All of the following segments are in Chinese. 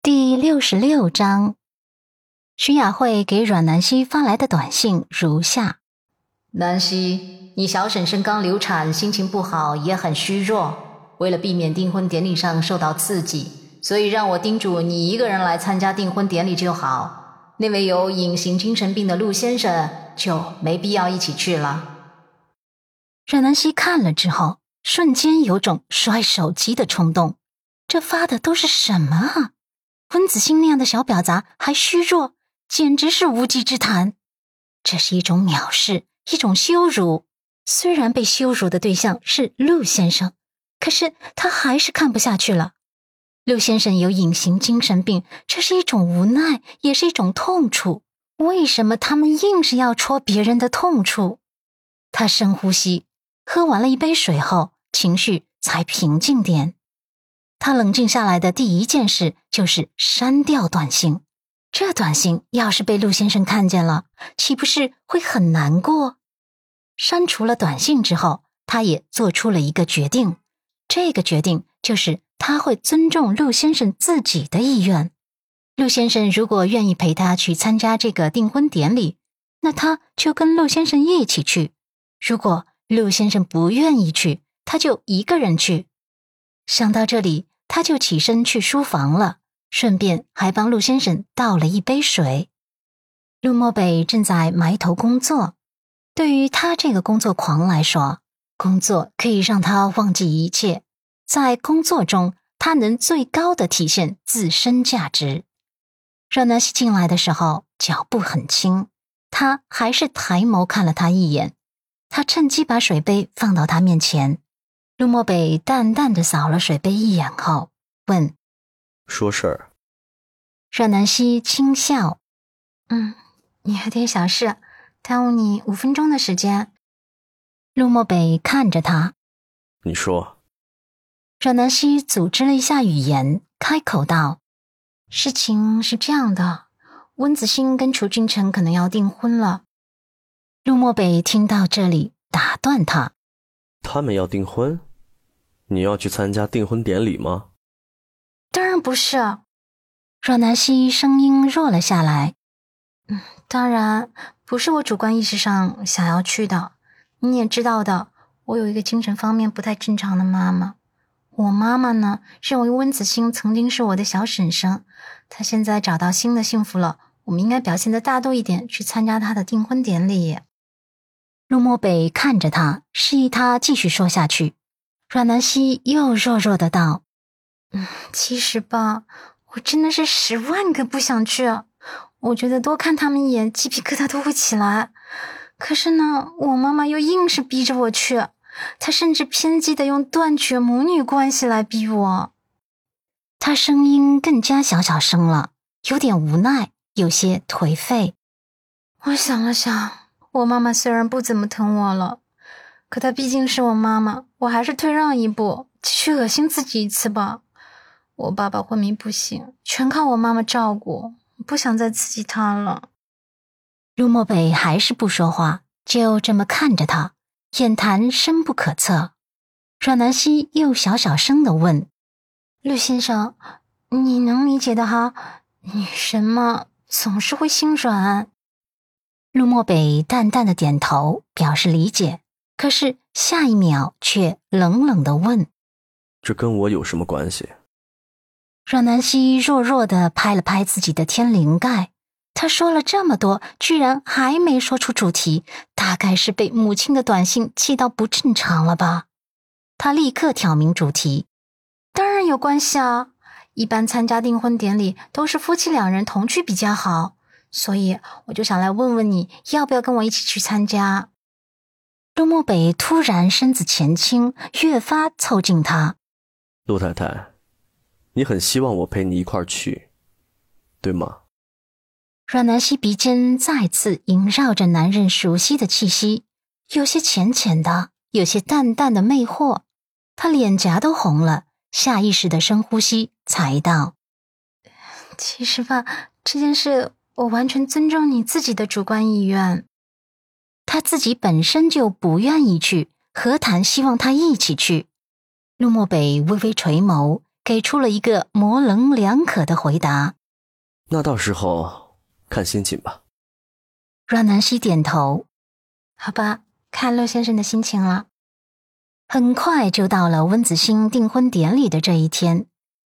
第六十六章，徐雅慧给阮南希发来的短信如下：南希，你小婶婶刚流产，心情不好，也很虚弱。为了避免订婚典礼上受到刺激，所以让我叮嘱你一个人来参加订婚典礼就好。那位有隐形精神病的陆先生就没必要一起去了。阮南希看了之后，瞬间有种摔手机的冲动。这发的都是什么啊？温子星那样的小婊砸还虚弱，简直是无稽之谈。这是一种藐视，一种羞辱。虽然被羞辱的对象是陆先生，可是他还是看不下去了。陆先生有隐形精神病，这是一种无奈，也是一种痛楚。为什么他们硬是要戳别人的痛处？他深呼吸，喝完了一杯水后，情绪才平静点。他冷静下来的第一件事就是删掉短信。这短信要是被陆先生看见了，岂不是会很难过？删除了短信之后，他也做出了一个决定。这个决定就是他会尊重陆先生自己的意愿。陆先生如果愿意陪他去参加这个订婚典礼，那他就跟陆先生一起去；如果陆先生不愿意去，他就一个人去。想到这里。他就起身去书房了，顺便还帮陆先生倒了一杯水。陆漠北正在埋头工作，对于他这个工作狂来说，工作可以让他忘记一切，在工作中他能最高的体现自身价值。阮南希进来的时候脚步很轻，他还是抬眸看了他一眼，他趁机把水杯放到他面前。陆漠北淡淡的扫了水杯一眼后，问：“说事儿。”阮南希轻笑：“嗯，你有点小事，耽误你五分钟的时间。”陆漠北看着他：“你说。”阮南希组织了一下语言，开口道：“事情是这样的，温子欣跟楚君辰可能要订婚了。”陆漠北听到这里，打断他：“他们要订婚？”你要去参加订婚典礼吗？当然不是。阮南希声音弱了下来。嗯，当然不是我主观意识上想要去的。你也知道的，我有一个精神方面不太正常的妈妈。我妈妈呢，认为温子星曾经是我的小婶婶，她现在找到新的幸福了，我们应该表现的大度一点，去参加她的订婚典礼。陆漠北看着他，示意他继续说下去。阮南希又弱弱的道：“嗯，其实吧，我真的是十万个不想去。我觉得多看他们一眼，鸡皮疙瘩都会起来。可是呢，我妈妈又硬是逼着我去，她甚至偏激的用断绝母女关系来逼我。”她声音更加小小声了，有点无奈，有些颓废。我想了想，我妈妈虽然不怎么疼我了。可她毕竟是我妈妈，我还是退让一步，继续恶心自己一次吧。我爸爸昏迷不醒，全靠我妈妈照顾，不想再刺激他了。陆漠北还是不说话，就这么看着他，眼潭深不可测。阮南希又小小声的问：“陆先生，你能理解的哈？女神嘛，总是会心软。”陆漠北淡淡的点头，表示理解。可是下一秒却冷冷的问：“这跟我有什么关系？”阮南希弱弱的拍了拍自己的天灵盖。他说了这么多，居然还没说出主题，大概是被母亲的短信气到不正常了吧？他立刻挑明主题：“当然有关系啊！一般参加订婚典礼都是夫妻两人同去比较好，所以我就想来问问你要不要跟我一起去参加。”陆漠北突然身子前倾，越发凑近他。陆太太，你很希望我陪你一块儿去，对吗？阮南希鼻尖再次萦绕着男人熟悉的气息，有些浅浅的，有些淡淡的魅惑。他脸颊都红了，下意识的深呼吸，才道：“其实吧，这件事我完全尊重你自己的主观意愿。”他自己本身就不愿意去，何谈希望他一起去？陆漠北微微垂眸，给出了一个模棱两可的回答。那到时候看心情吧。阮南希点头，好吧，看陆先生的心情了。很快就到了温子欣订婚典礼的这一天。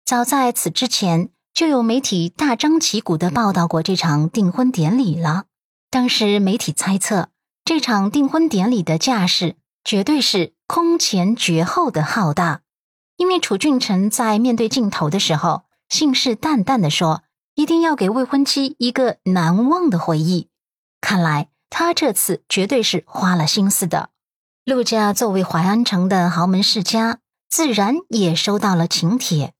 早在此之前，就有媒体大张旗鼓的报道过这场订婚典礼了。当时媒体猜测，这场订婚典礼的架势绝对是空前绝后的浩大，因为楚俊辰在面对镜头的时候，信誓旦旦的说，一定要给未婚妻一个难忘的回忆。看来他这次绝对是花了心思的。陆家作为淮安城的豪门世家，自然也收到了请帖。